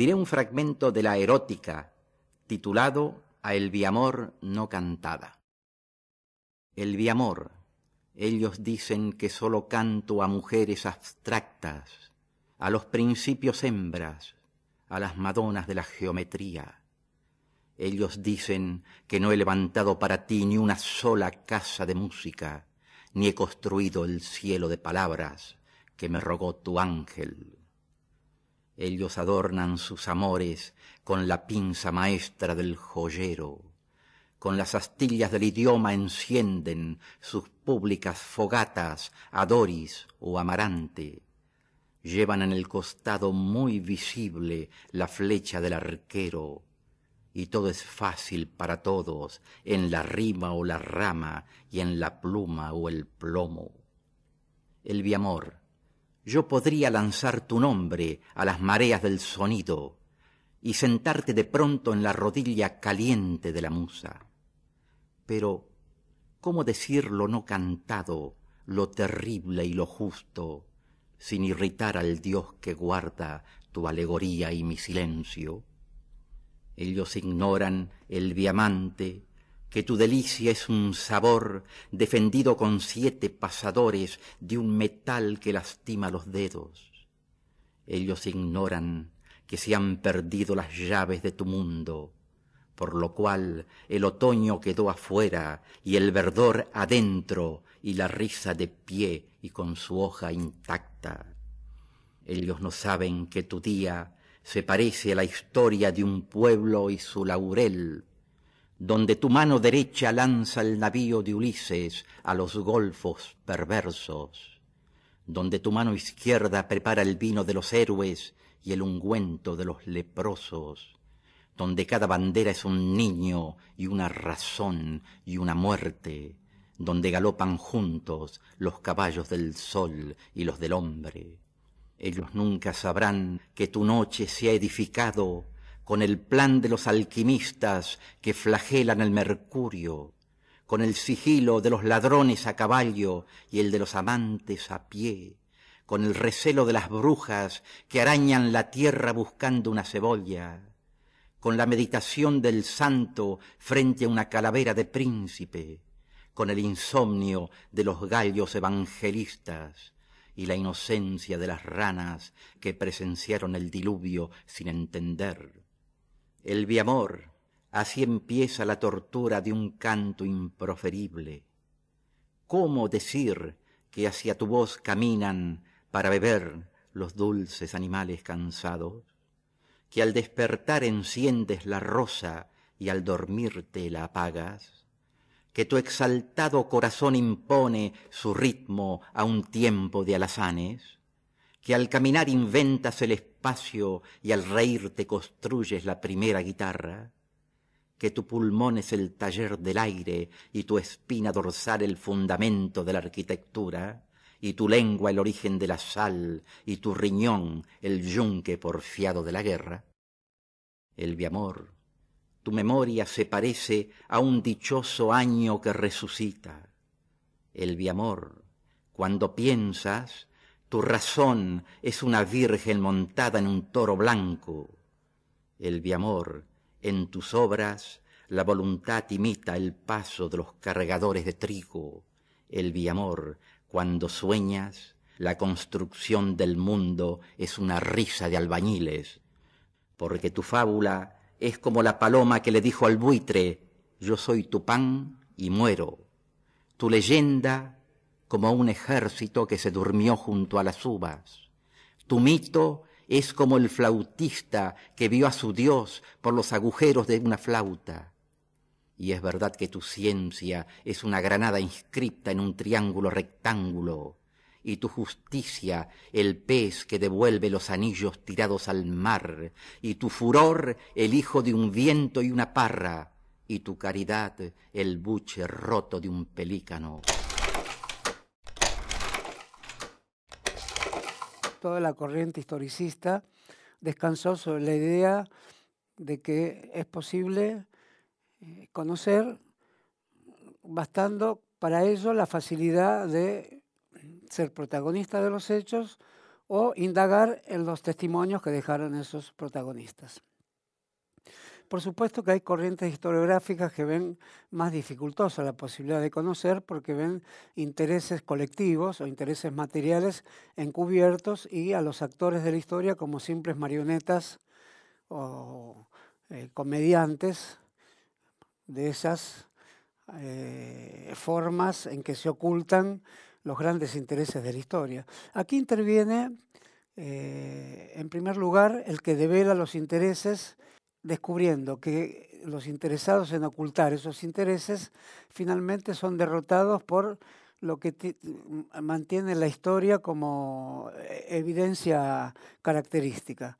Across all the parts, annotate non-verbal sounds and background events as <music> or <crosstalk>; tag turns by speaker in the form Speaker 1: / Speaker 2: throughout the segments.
Speaker 1: diré un fragmento de la erótica titulado A el viamor no cantada. El viamor, ellos dicen que sólo canto a mujeres abstractas, a los principios hembras, a las madonas de la geometría. Ellos dicen que no he levantado para ti ni una sola casa de música, ni he construido el cielo de palabras que me rogó tu ángel. Ellos adornan sus amores con la pinza maestra del joyero, con las astillas del idioma encienden sus públicas fogatas a Doris o Amarante. Llevan en el costado muy visible la flecha del arquero, y todo es fácil para todos, en la rima o la rama, y en la pluma o el plomo. El biamor, yo podría lanzar tu nombre a las mareas del sonido y sentarte de pronto en la rodilla caliente de la musa. Pero, ¿cómo decirlo no cantado, lo terrible y lo justo, sin irritar al Dios que guarda tu alegoría y mi silencio? Ellos ignoran el diamante, que tu delicia es un sabor defendido con siete pasadores de un metal que lastima los dedos. Ellos ignoran que se han perdido las llaves de tu mundo, por lo cual el otoño quedó afuera y el verdor adentro y la risa de pie y con su hoja intacta. Ellos no saben que tu día se parece a la historia de un pueblo y su laurel, donde tu mano derecha lanza el navío de Ulises a los golfos perversos, donde tu mano izquierda prepara el vino de los héroes y el ungüento de los leprosos, donde cada bandera es un niño y una razón y una muerte, donde galopan juntos los caballos del sol y los del hombre. Ellos nunca sabrán que tu noche se ha edificado con el plan de los alquimistas que flagelan el mercurio, con el sigilo de los ladrones a caballo y el de los amantes a pie, con el recelo de las brujas que arañan la tierra buscando una cebolla, con la meditación del santo frente a una calavera de príncipe, con el insomnio de los gallos evangelistas y la inocencia de las ranas que presenciaron el diluvio sin entender el biamor, así empieza la tortura de un canto improferible. ¿Cómo decir que hacia tu voz caminan para beber los dulces animales cansados? Que al despertar enciendes la rosa y al dormirte la apagas? Que tu exaltado corazón impone su ritmo a un tiempo de alazanes? Que al caminar inventas el espacio y al reír te construyes la primera guitarra, que tu pulmón es el taller del aire y tu espina dorsal el fundamento de la arquitectura, y tu lengua el origen de la sal y tu riñón el yunque porfiado de la guerra. El biamor, tu memoria se parece a un dichoso año que resucita. El biamor, cuando piensas, tu razón es una virgen montada en un toro blanco. El biamor, en tus obras, la voluntad imita el paso de los cargadores de trigo. El biamor, cuando sueñas, la construcción del mundo es una risa de albañiles, porque tu fábula es como la paloma que le dijo al buitre, yo soy tu pan y muero. Tu leyenda como un ejército que se durmió junto a las uvas. Tu mito es como el flautista que vio a su Dios por los agujeros de una flauta. Y es verdad que tu ciencia es una granada inscripta en un triángulo rectángulo, y tu justicia el pez que devuelve los anillos tirados al mar, y tu furor el hijo de un viento y una parra, y tu caridad el buche roto de un pelícano.
Speaker 2: Toda la corriente historicista descansó sobre la idea de que es posible eh, conocer, bastando para ello la facilidad de ser protagonista de los hechos o indagar en los testimonios que dejaron esos protagonistas. Por supuesto que hay corrientes historiográficas que ven más dificultosa la posibilidad de conocer porque ven intereses colectivos o intereses materiales encubiertos y a los actores de la historia como simples marionetas o eh, comediantes de esas eh, formas en que se ocultan los grandes intereses de la historia. Aquí interviene, eh, en primer lugar, el que devela los intereses descubriendo que los interesados en ocultar esos intereses finalmente son derrotados por lo que mantiene la historia como eh, evidencia característica.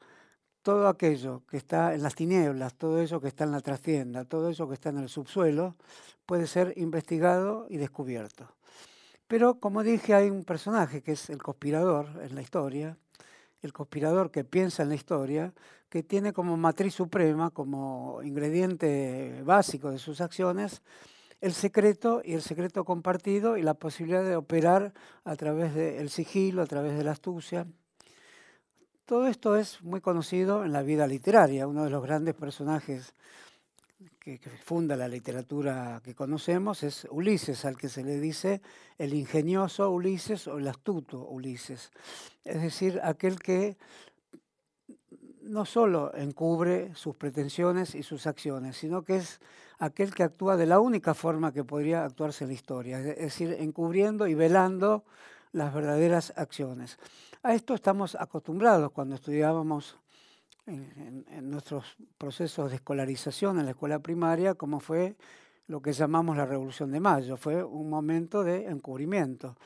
Speaker 2: Todo aquello que está en las tinieblas, todo eso que está en la trastienda, todo eso que está en el subsuelo, puede ser investigado y descubierto. Pero como dije, hay un personaje que es el conspirador en la historia, el conspirador que piensa en la historia, que tiene como matriz suprema, como ingrediente básico de sus acciones, el secreto y el secreto compartido y la posibilidad de operar a través del sigilo, a través de la astucia. Todo esto es muy conocido en la vida literaria. Uno de los grandes personajes que, funda la literatura que conocemos es Ulises, al que se le dice el ingenioso Ulises o el astuto Ulises. Es decir, aquel que no solo encubre sus pretensiones y sus acciones, sino que es aquel que actúa de la única forma que podría actuarse en la historia, es decir, encubriendo y velando las verdaderas acciones. A esto estamos acostumbrados cuando estudiábamos en, nuestros procesos de escolarización en la escuela primaria, como fue lo que llamamos la Revolución de Mayo. Fue un momento de encubrimiento.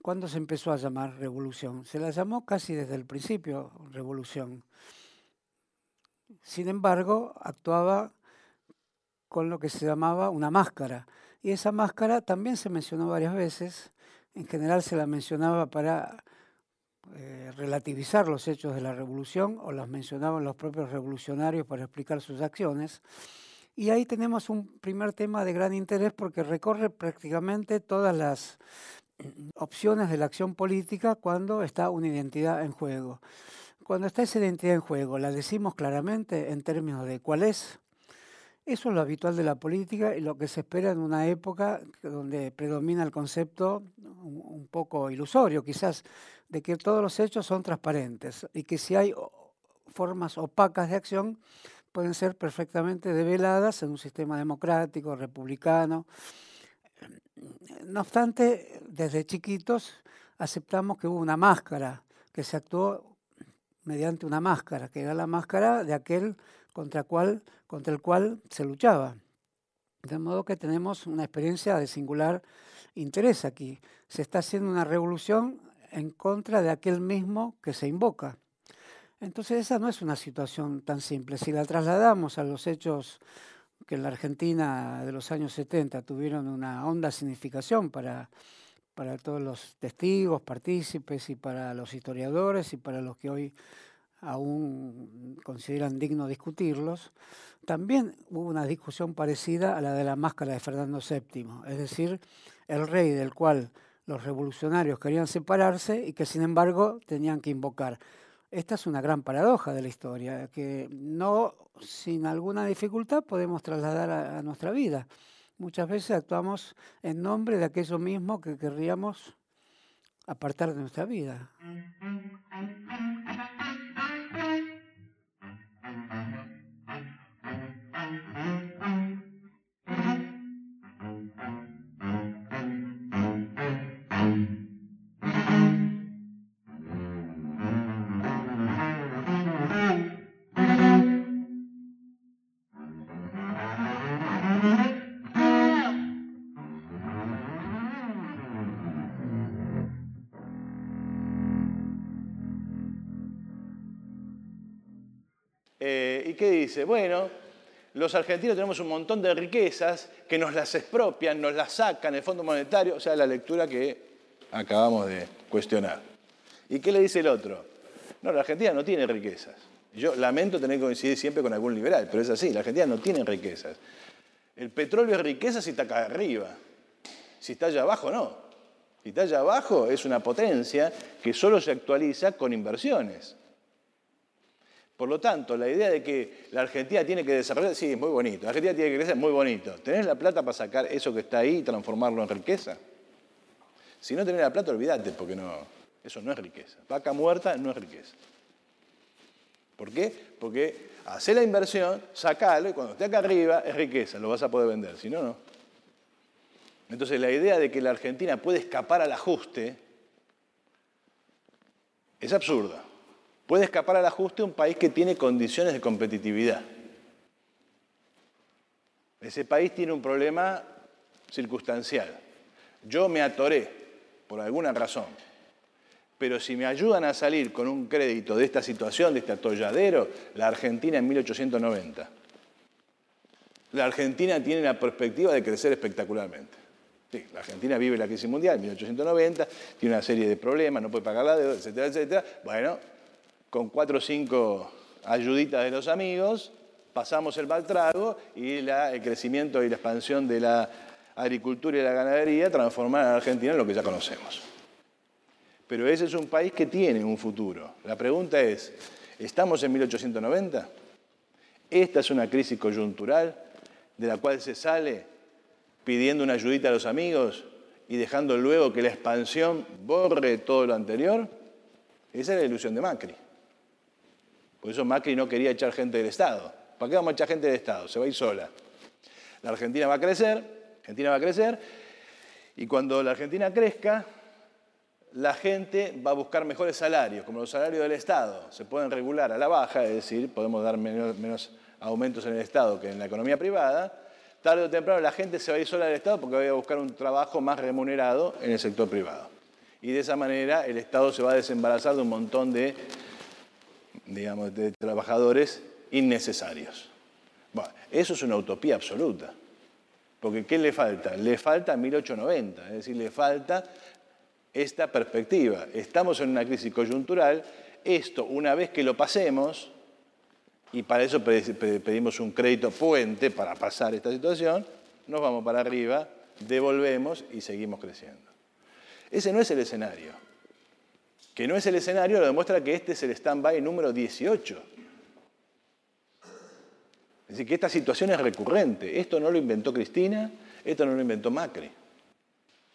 Speaker 2: ¿Cuándo se empezó a llamar revolución? Se la llamó casi desde el principio revolución. Sin embargo, actuaba con lo que se llamaba una máscara. Y esa máscara también se mencionó varias veces. En general se la mencionaba para eh, relativizar los hechos de la revolución o las mencionaban los propios revolucionarios para explicar sus acciones. Y ahí tenemos un primer tema de gran interés porque recorre prácticamente todas las opciones de la acción política cuando está una identidad en juego. Cuando está esa identidad en juego, la decimos claramente en términos de cuál es. Eso es lo habitual de la política y lo que se espera en una época donde predomina el concepto un poco ilusorio, quizás, de que todos los hechos son transparentes y que si hay formas opacas de acción pueden ser perfectamente develadas en un sistema democrático, republicano. No obstante, desde chiquitos aceptamos que hubo una máscara, que se actuó mediante una máscara, que era la máscara de aquel contra, cual, contra el cual se luchaba. De modo que tenemos una experiencia de singular interés aquí. Se está haciendo una revolución en contra de aquel mismo que se invoca. Entonces esa no es una situación tan simple. Si la trasladamos a los hechos que en la Argentina de los años 70 tuvieron una honda significación para para todos los testigos, partícipes y para los historiadores y para los que hoy aún consideran digno discutirlos, también hubo una discusión parecida a la de la máscara de Fernando VII, es decir, el rey del cual los revolucionarios querían separarse y que sin embargo tenían que invocar. Esta es una gran paradoja de la historia, que no sin alguna dificultad podemos trasladar a, a nuestra vida muchas veces actuamos en nombre de aquello mismo que querríamos apartar de nuestra vida.
Speaker 3: Qué dice? Bueno, los argentinos tenemos un montón de riquezas que nos las expropian, nos las sacan el Fondo Monetario, o sea, la lectura que acabamos de cuestionar. ¿Y qué le dice el otro? No, la Argentina no tiene riquezas. Yo lamento tener que coincidir siempre con algún liberal, pero es así, la Argentina no tiene riquezas. El petróleo es riqueza si está acá arriba. Si está allá abajo, no. Si está allá abajo, es una potencia que solo se actualiza con inversiones. Por lo tanto, la idea de que la Argentina tiene que desarrollar, sí, es muy bonito. La Argentina tiene que crecer, muy bonito. ¿Tenés la plata para sacar eso que está ahí y transformarlo en riqueza? Si no tenés la plata, olvídate, porque no, eso no es riqueza. Vaca muerta no es riqueza. ¿Por qué? Porque hace la inversión, sacalo y cuando esté acá arriba es riqueza, lo vas a poder vender. Si no, no. Entonces la idea de que la Argentina puede escapar al ajuste es absurda. Puede escapar al ajuste un país que tiene condiciones de competitividad. Ese país tiene un problema circunstancial. Yo me atoré por alguna razón, pero si me ayudan a salir con un crédito de esta situación, de este atolladero, la Argentina en 1890. La Argentina tiene la perspectiva de crecer espectacularmente. Sí, la Argentina vive la crisis mundial en 1890, tiene una serie de problemas, no puede pagar la deuda, etcétera, etcétera. Bueno, con cuatro o cinco ayuditas de los amigos, pasamos el mal trago y el crecimiento y la expansión de la agricultura y la ganadería transformaron a Argentina en lo que ya conocemos. Pero ese es un país que tiene un futuro. La pregunta es, ¿estamos en 1890? ¿Esta es una crisis coyuntural de la cual se sale pidiendo una ayudita a los amigos y dejando luego que la expansión borre todo lo anterior? Esa es la ilusión de Macri. Por eso Macri no quería echar gente del Estado. ¿Para qué vamos a echar gente del Estado? Se va a ir sola. La Argentina va a crecer, Argentina va a crecer, y cuando la Argentina crezca, la gente va a buscar mejores salarios, como los salarios del Estado. Se pueden regular a la baja, es decir, podemos dar menos, aumentos en el Estado que en la economía privada. Tarde o temprano la gente se va a ir sola del Estado porque va a buscar un trabajo más remunerado en el sector privado. Y de esa manera el Estado se va a desembarazar de un montón de digamos, de trabajadores innecesarios. Eso es una utopía absoluta. Porque ¿qué le falta? Le falta 1890, es decir, le falta esta perspectiva. Estamos en una crisis coyuntural, esto una vez que lo pasemos, y para eso pedimos un crédito puente para pasar esta situación, nos vamos para arriba, devolvemos y seguimos creciendo. Ese no es el escenario que no es el escenario, lo demuestra que este es el stand-by número 18. Es decir, que esta situación es recurrente. Esto no lo inventó Cristina, esto no lo inventó Macri.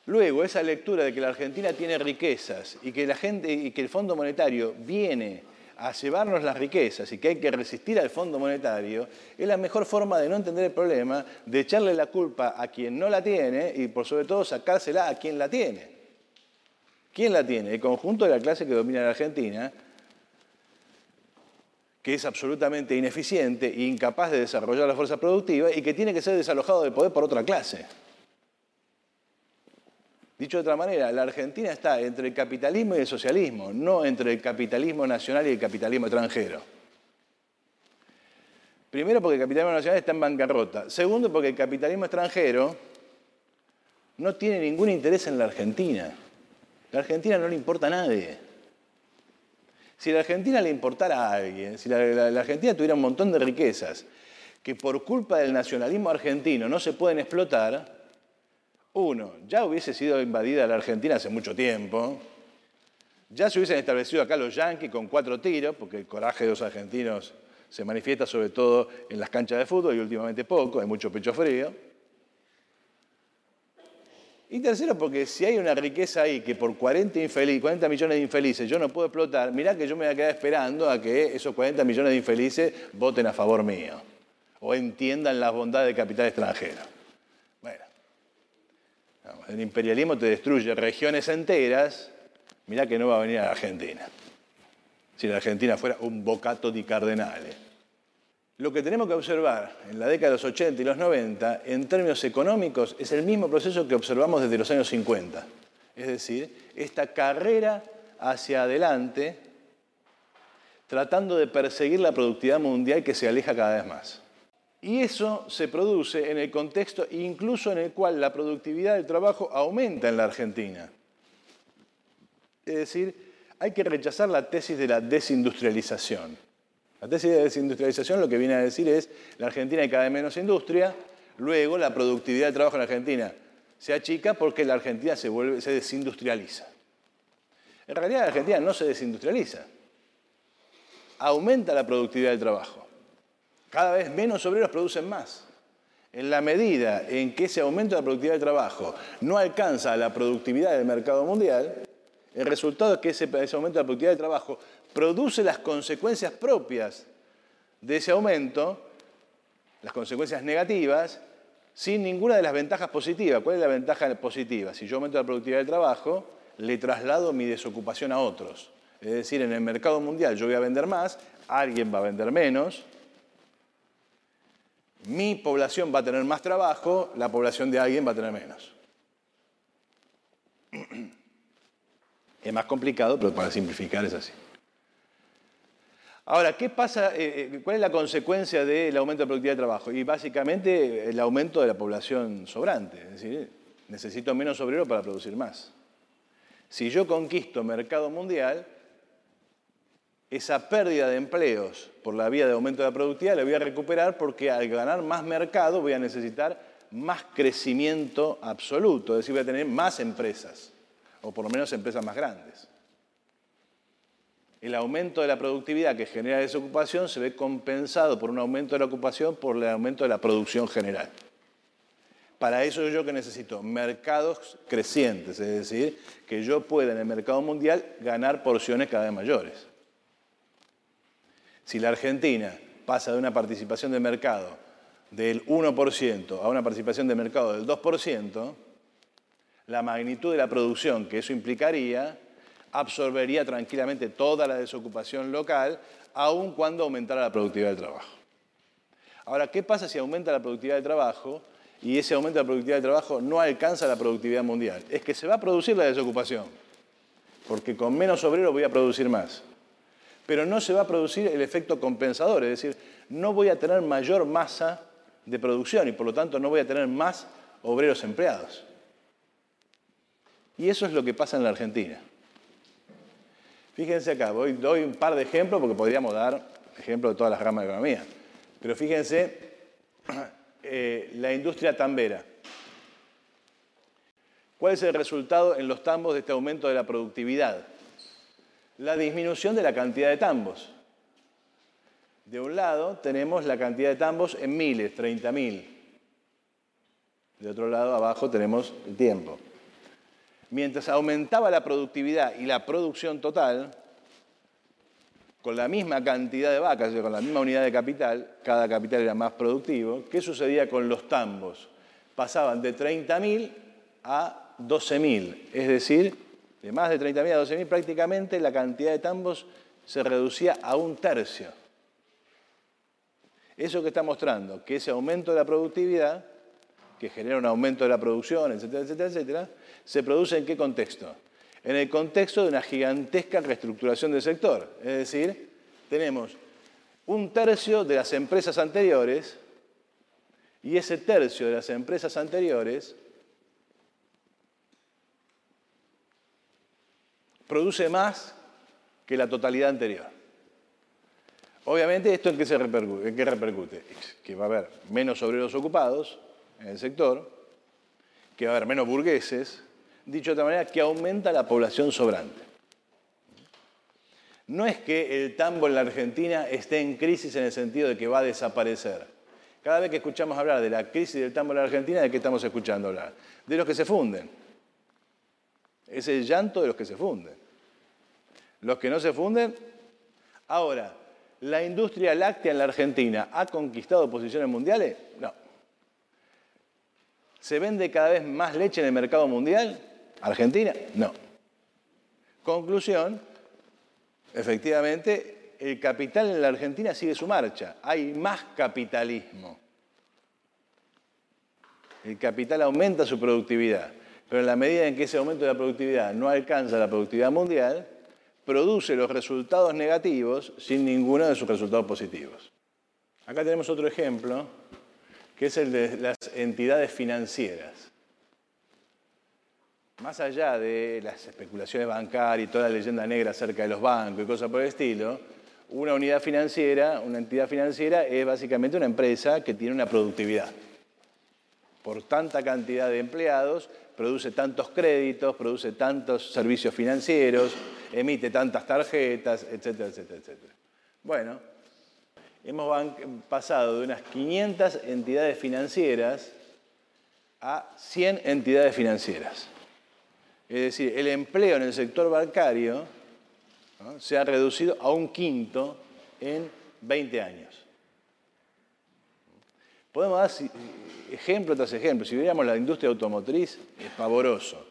Speaker 3: Luego, esa lectura de que la Argentina tiene riquezas y que, la gente, y que el Fondo Monetario viene a llevarnos las riquezas y que hay que resistir al Fondo Monetario, es la mejor forma de no entender el problema, de echarle la culpa a quien no la tiene y por sobre todo sacársela a quien la tiene. ¿Quién la tiene? El conjunto de la clase que domina la Argentina, que es absolutamente ineficiente e incapaz de desarrollar la fuerza productiva y que tiene que ser desalojado del poder por otra clase. Dicho de otra manera, la Argentina está entre el capitalismo y el socialismo, no entre el capitalismo nacional y el capitalismo extranjero. Primero porque el capitalismo nacional está en bancarrota. Segundo porque el capitalismo extranjero no tiene ningún interés en la Argentina. La Argentina no le importa a nadie. Si la Argentina le importara a alguien, si la, Argentina tuviera un montón de riquezas que por culpa del nacionalismo argentino no se pueden explotar, uno, ya hubiese sido invadida la Argentina hace mucho tiempo, ya se hubiesen establecido acá los yanquis con cuatro tiros, porque el coraje de los argentinos se manifiesta sobre todo en las canchas de fútbol y últimamente poco, hay mucho pecho frío. Y tercero, porque si hay una riqueza ahí que por 40, 40 millones de infelices yo no puedo explotar, mirá que yo me voy a quedar esperando a que esos 40 millones de infelices voten a favor mío o entiendan las bondades del capital extranjero. Bueno, el imperialismo te destruye regiones enteras, mirá que no va a venir a la Argentina. Si la Argentina fuera un bocato di cardenales. Lo que tenemos que observar en la década de los 80 y los 90, en términos económicos, es el mismo proceso que observamos desde los años 50. Es decir, esta carrera hacia adelante, tratando de perseguir la productividad mundial que se aleja cada vez más. Y eso se produce en el contexto incluso en el cual la productividad del trabajo aumenta en la Argentina. Es decir, hay que rechazar la tesis de la desindustrialización. La tesis de desindustrialización lo que viene a decir es, la Argentina hay cada vez menos industria, luego la productividad del trabajo en la Argentina Se achica porque la Argentina se, vuelve, se desindustrializa. En realidad la Argentina no se desindustrializa. Aumenta la productividad del trabajo. Cada vez menos obreros producen más. En la medida en que ese aumento de la productividad del trabajo no alcanza la productividad del mercado mundial, el resultado es que ese aumento de la productividad del trabajo produce las consecuencias propias de ese aumento, las consecuencias negativas, sin ninguna de las ventajas positivas. ¿Cuál es la ventaja positiva? Si yo aumento la productividad del trabajo, le traslado mi desocupación a otros. Es decir, en el mercado mundial yo voy a vender más, alguien va a vender menos, mi población va a tener más trabajo, la población de alguien va a tener menos. <clears throat> Es más complicado, pero para simplificar es así. Ahora, ¿qué pasa? Eh, eh, ¿Cuál es la consecuencia del aumento de productividad de trabajo? Y básicamente el aumento de la población sobrante. Es decir, necesito menos obrero para producir más. Si yo conquisto mercado mundial, esa pérdida de empleos por la vía de aumento de la productividad la voy a recuperar porque al ganar más mercado voy a necesitar más crecimiento absoluto, es decir, voy a tener más empresas, o por lo menos empresas más grandes. El aumento de la productividad que genera desocupación se ve compensado por un aumento de la ocupación por el aumento de la producción general. Para eso yo que necesito mercados crecientes, es decir, que yo pueda en el mercado mundial ganar porciones cada vez mayores. Si la Argentina pasa de una participación de mercado del 1% a una participación de mercado del 2%, la magnitud de la producción que eso implicaría absorbería tranquilamente toda la desocupación local, aun cuando aumentara la productividad del trabajo. Ahora, ¿qué pasa si aumenta la productividad del trabajo y ese aumento de la productividad del trabajo no alcanza la productividad mundial. Es que se va a producir la desocupación, porque con menos obreros voy a producir más. Pero no se va a producir el efecto compensador, es decir, no voy a tener mayor masa de producción y por lo tanto no voy a tener más obreros empleados. Y eso es lo que pasa en la Argentina. Fíjense acá, voy, doy un par de ejemplos porque podríamos dar ejemplos de todas las ramas de economía. Pero fíjense <clears throat> eh, la industria tambera. ¿Cuál es el resultado en los tambos de este aumento de la productividad? La disminución de la cantidad de tambos. De un lado tenemos la cantidad de tambos en miles, 30.000. De otro lado, abajo tenemos el tiempo. Mientras aumentaba la productividad y la producción total, con la misma cantidad de vacas, con la misma unidad de capital, cada capital era más productivo, ¿qué sucedía con los tambos? Pasaban de 30.000 a 12.000, es decir, de más de 30.000 a 12.000 prácticamente la cantidad de tambos se reducía a un tercio. Eso que está mostrando, que ese aumento de la productividad, que genera un aumento de la producción, etcétera, etcétera, etcétera, se produce en qué contexto? en el contexto de una gigantesca reestructuración del sector. Es decir, tenemos un tercio de las empresas anteriores y ese tercio de las empresas anteriores produce más que la totalidad anterior. Obviamente, ¿esto en qué, se repercute? ¿En qué repercute? Que va a haber menos obreros ocupados en el sector, que va a haber menos burgueses, dicho de otra manera, que aumenta la población sobrante. No es que el tambo en la Argentina esté en crisis en el sentido de que va a desaparecer. Cada vez que escuchamos hablar de la crisis del tambo en la Argentina, ¿de qué estamos escuchando hablar? De los que se funden. Es el llanto de los que se funden. Los que no se funden. Ahora, ¿la industria láctea en la Argentina ha conquistado posiciones mundiales? No. ¿Se vende cada vez más leche en el mercado mundial? Argentina, no. Conclusión, efectivamente, el capital en la Argentina sigue su marcha. Hay más capitalismo. El capital aumenta su productividad, pero en la medida en que ese aumento de la productividad no alcanza la productividad mundial, produce los resultados negativos sin ninguno de sus resultados positivos. Acá tenemos otro ejemplo, que es el de las entidades financieras más allá de las especulaciones bancarias y toda la leyenda negra acerca de los bancos y cosas por el estilo, una unidad financiera, una entidad financiera es básicamente una empresa que tiene una productividad. por tanta cantidad de empleados, produce tantos créditos, produce tantos servicios financieros, emite tantas tarjetas, etcétera, etcétera, etcétera. Bueno, hemos pasado de unas 500 entidades financieras a 100 entidades financieras. Es decir, el empleo en el sector bancario se ha reducido a un quinto en 20 años. Podemos dar ejemplo tras ejemplo. Si viéramos la industria automotriz, es pavoroso.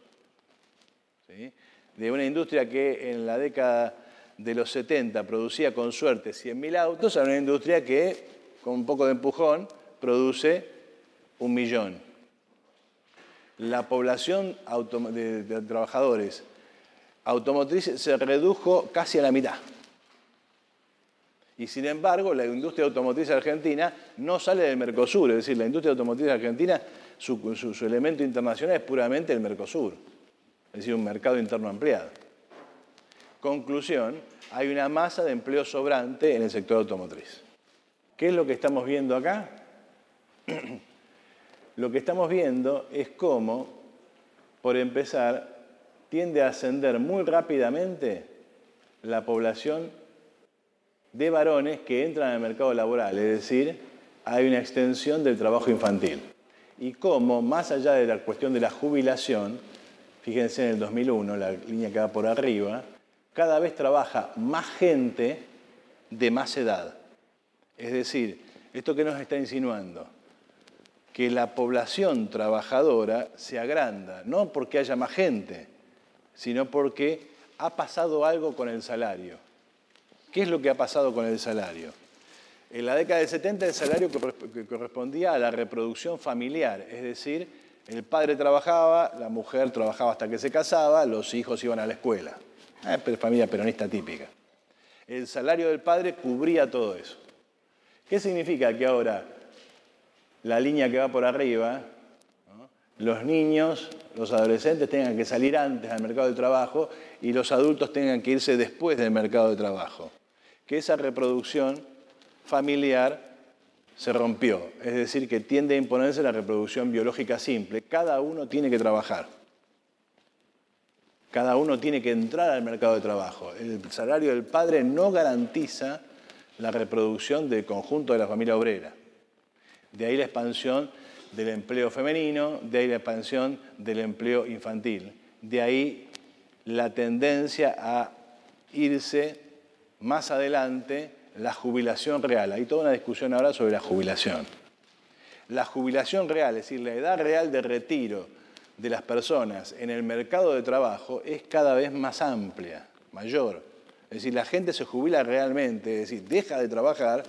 Speaker 3: De una industria que en la década de los 70 producía con suerte 100.000 autos, a una industria que, con un poco de empujón, produce un millón. La población de, trabajadores automotriz se redujo casi a la mitad. Y sin embargo, la industria automotriz argentina no sale del Mercosur, es decir, la industria automotriz argentina, su, su, elemento internacional es puramente el Mercosur, es decir, un mercado interno ampliado. Conclusión, hay una masa de empleo sobrante en el sector automotriz. ¿Qué es lo que estamos viendo acá? <clears throat> lo que estamos viendo es cómo, por empezar, tiende a ascender muy rápidamente la población de varones que entran al mercado laboral, es decir, hay una extensión del trabajo infantil. Y cómo, más allá de la cuestión de la jubilación, fíjense en el 2001, la línea que va por arriba, cada vez trabaja más gente de más edad. Es decir, esto que nos está insinuando, que la población trabajadora se agranda, no porque haya más gente, sino porque ha pasado algo con el salario. ¿Qué es lo que ha pasado con el salario? En la década del 70 el salario correspondía a la reproducción familiar, es decir, el padre trabajaba, la mujer trabajaba hasta que se casaba, los hijos iban a la escuela. Eh, familia peronista típica. El salario del padre cubría todo eso. ¿Qué significa que ahora la línea que va por arriba, los niños, los adolescentes tengan que salir antes al mercado de trabajo y los adultos tengan que irse después del mercado de trabajo? que esa reproducción familiar se rompió, es decir, que tiende a imponerse la reproducción biológica simple. Cada uno tiene que trabajar. Cada uno tiene que entrar al mercado de trabajo. El salario del padre no garantiza la reproducción del conjunto de la familia obrera. De ahí la expansión del empleo femenino, de ahí la expansión del empleo infantil. De ahí la tendencia a irse más adelante la jubilación real. Hay toda una discusión ahora sobre la jubilación. La jubilación real, es decir, la edad real de retiro de las personas en el mercado de trabajo es cada vez más amplia, mayor. Es decir, la gente se jubila realmente, es decir, deja de trabajar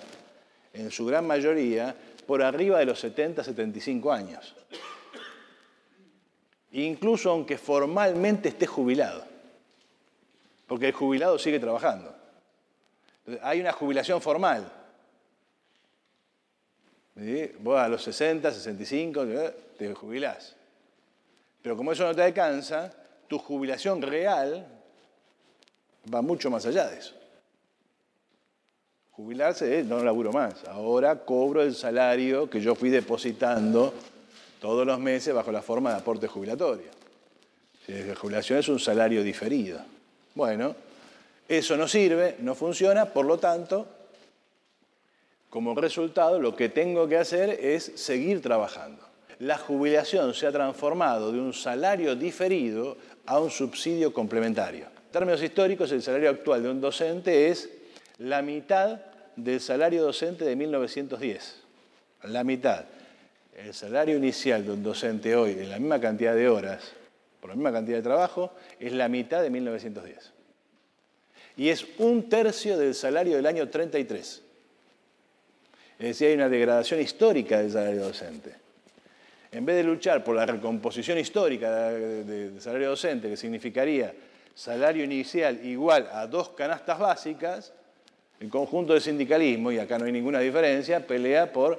Speaker 3: en su gran mayoría por arriba de los 70, 75 años. Incluso aunque formalmente esté jubilado, porque el jubilado sigue trabajando. Hay una jubilación formal. Vos a los 60, 65 eh, te jubilás. Pero como eso no te alcanza, tu jubilación real va mucho más allá de eso. Jubilarse es no laburo más. Ahora cobro el salario que yo fui depositando todos los meses bajo la forma de aporte jubilatorio. La jubilación es un salario diferido. Bueno, eso no sirve, no funciona, por lo tanto, como resultado, lo que tengo que hacer es seguir trabajando. La jubilación se ha transformado de un salario diferido a un subsidio complementario. En términos históricos, el salario actual de un docente es la mitad del salario docente de 1910. La mitad. El salario inicial de un docente hoy, en la misma cantidad de horas, por la misma cantidad de trabajo, es la mitad de 1910 y es un tercio del salario del año 33. Es decir, hay una degradación histórica del salario docente. En vez de luchar por la recomposición histórica del salario docente, que significaría salario inicial igual a dos canastas básicas, el conjunto del sindicalismo, y acá no hay ninguna diferencia, pelea por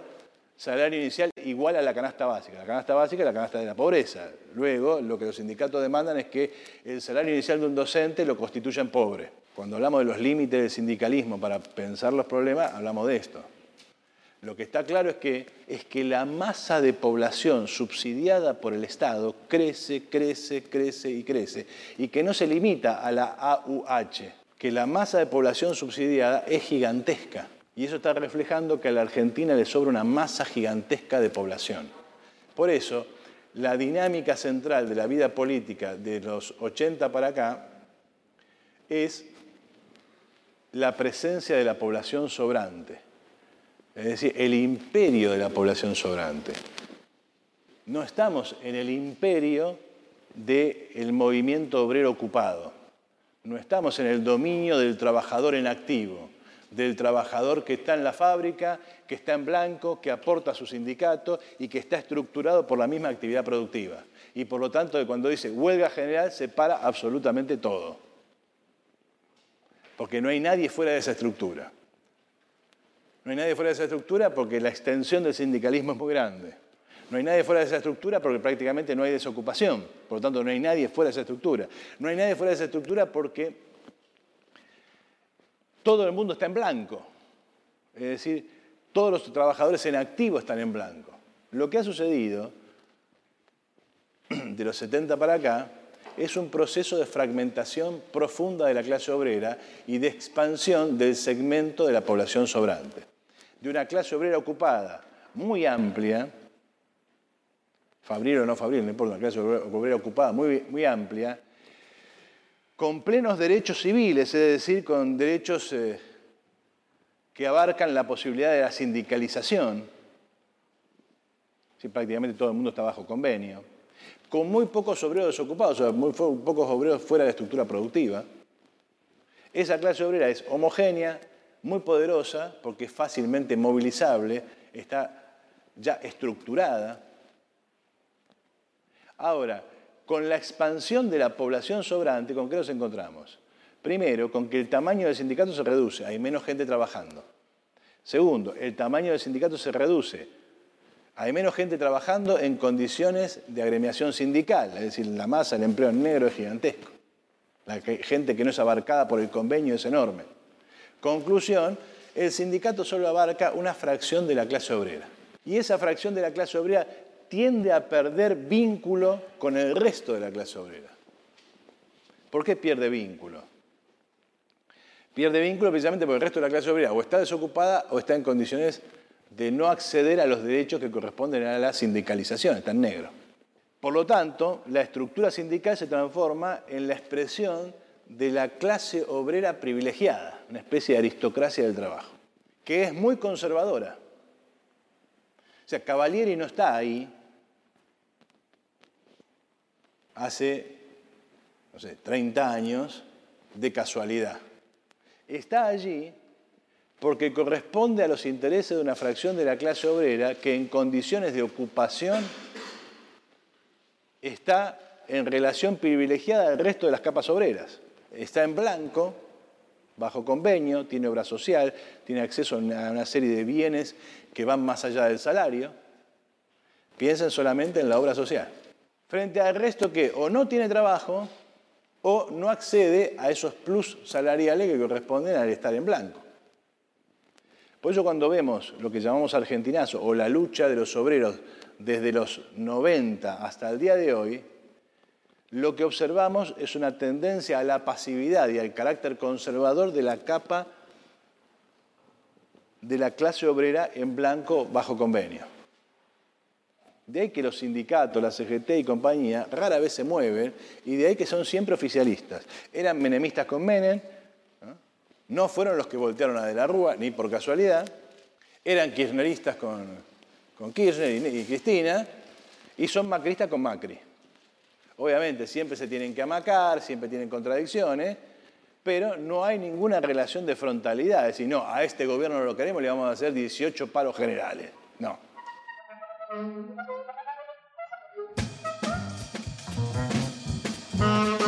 Speaker 3: salario inicial igual a la canasta básica. La canasta básica es la canasta de la pobreza. Luego, lo que los sindicatos demandan es que el salario inicial de un docente lo constituyan pobre. Cuando hablamos de los límites del sindicalismo para pensar los problemas, hablamos de esto. Lo que está claro es que, es que la masa de población subsidiada por el Estado crece, crece, crece y crece. Y que no se limita a la AUH, que la masa de población subsidiada es gigantesca. Y eso está reflejando que a la Argentina le sobra una masa gigantesca de población. Por eso, la dinámica central de la vida política de los 80 para acá es la presencia de la población sobrante es decir, el imperio de la población sobrante. No estamos en el imperio del movimiento obrero ocupado, no estamos en el dominio del trabajador en activo, del trabajador que está en la fábrica, que está en blanco, que aporta a su sindicato y que está estructurado por la misma actividad productiva. Y por lo tanto, cuando dice huelga general, se para absolutamente todo. Porque no hay nadie fuera de esa estructura. No hay nadie fuera de esa estructura porque la extensión del sindicalismo es muy grande. No hay nadie fuera de esa estructura porque prácticamente no hay desocupación. Por lo tanto, no hay nadie fuera de esa estructura. No hay nadie fuera de esa estructura porque todo el mundo está en blanco. Es decir, todos los trabajadores en activo están en blanco. Lo que ha sucedido <clears throat> de los 70 para acá es un proceso de fragmentación profunda de la clase obrera y de expansión del segmento de la población sobrante de una clase obrera ocupada muy amplia, fabril o no fabril, no importa, una clase obrera ocupada muy, muy amplia, con plenos derechos civiles, es decir, con derechos eh, que abarcan la posibilidad de la sindicalización, si prácticamente todo el mundo está bajo convenio, con muy pocos obreros desocupados, o sea, muy pocos obreros fuera de estructura productiva. Esa clase obrera es homogénea, muy poderosa porque es fácilmente movilizable, está ya estructurada. Ahora, con la expansión de la población sobrante, ¿con qué nos encontramos? Primero, con que el tamaño del sindicato se reduce, hay menos gente trabajando. Segundo, el tamaño del sindicato se reduce, hay menos gente trabajando en condiciones de agremiación sindical, es decir, la masa, el empleo en negro es gigantesco. La gente que no es abarcada por el convenio es enorme. Conclusión, el sindicato solo abarca una fracción de la clase obrera. Y esa fracción de la clase obrera tiende a perder vínculo con el resto de la clase obrera. ¿Por qué pierde vínculo? Pierde vínculo precisamente porque el resto de la clase obrera o está desocupada o está en condiciones de no acceder a los derechos que corresponden a la sindicalización, está en negro. Por lo tanto, la estructura sindical se transforma en la expresión de la clase obrera privilegiada, una especie de aristocracia del trabajo, que es muy conservadora. O sea, Cavalieri no está ahí hace, no sé, 30 años de casualidad. Está allí porque corresponde a los intereses de una fracción de la clase obrera que en condiciones de ocupación está en relación privilegiada al resto de las capas obreras está en blanco, bajo convenio, tiene obra social, tiene acceso a una serie de bienes que van más allá del salario. Piensen solamente en la obra social. Frente al resto que o no tiene trabajo o no accede a esos plus salariales que corresponden al estar en blanco. Por eso cuando vemos lo que llamamos argentinazo o la lucha de los obreros desde los 90 hasta el día de hoy, lo que observamos es una tendencia a la pasividad y al carácter conservador de la capa de la clase obrera en blanco bajo convenio. De ahí que los sindicatos, la CGT y compañía rara vez se mueven y de ahí que son siempre oficialistas. Eran menemistas con Menem, no, fueron los que voltearon a De la Rúa, ni por casualidad, eran kirchneristas con, con Kirchner y Cristina, y son macristas con Macri. Obviamente siempre se tienen que amacar, siempre tienen contradicciones, pero no hay ninguna relación de frontalidad. Es decir, no, a este gobierno no lo queremos, le vamos a hacer 18 paros generales. No.
Speaker 4: Thank you.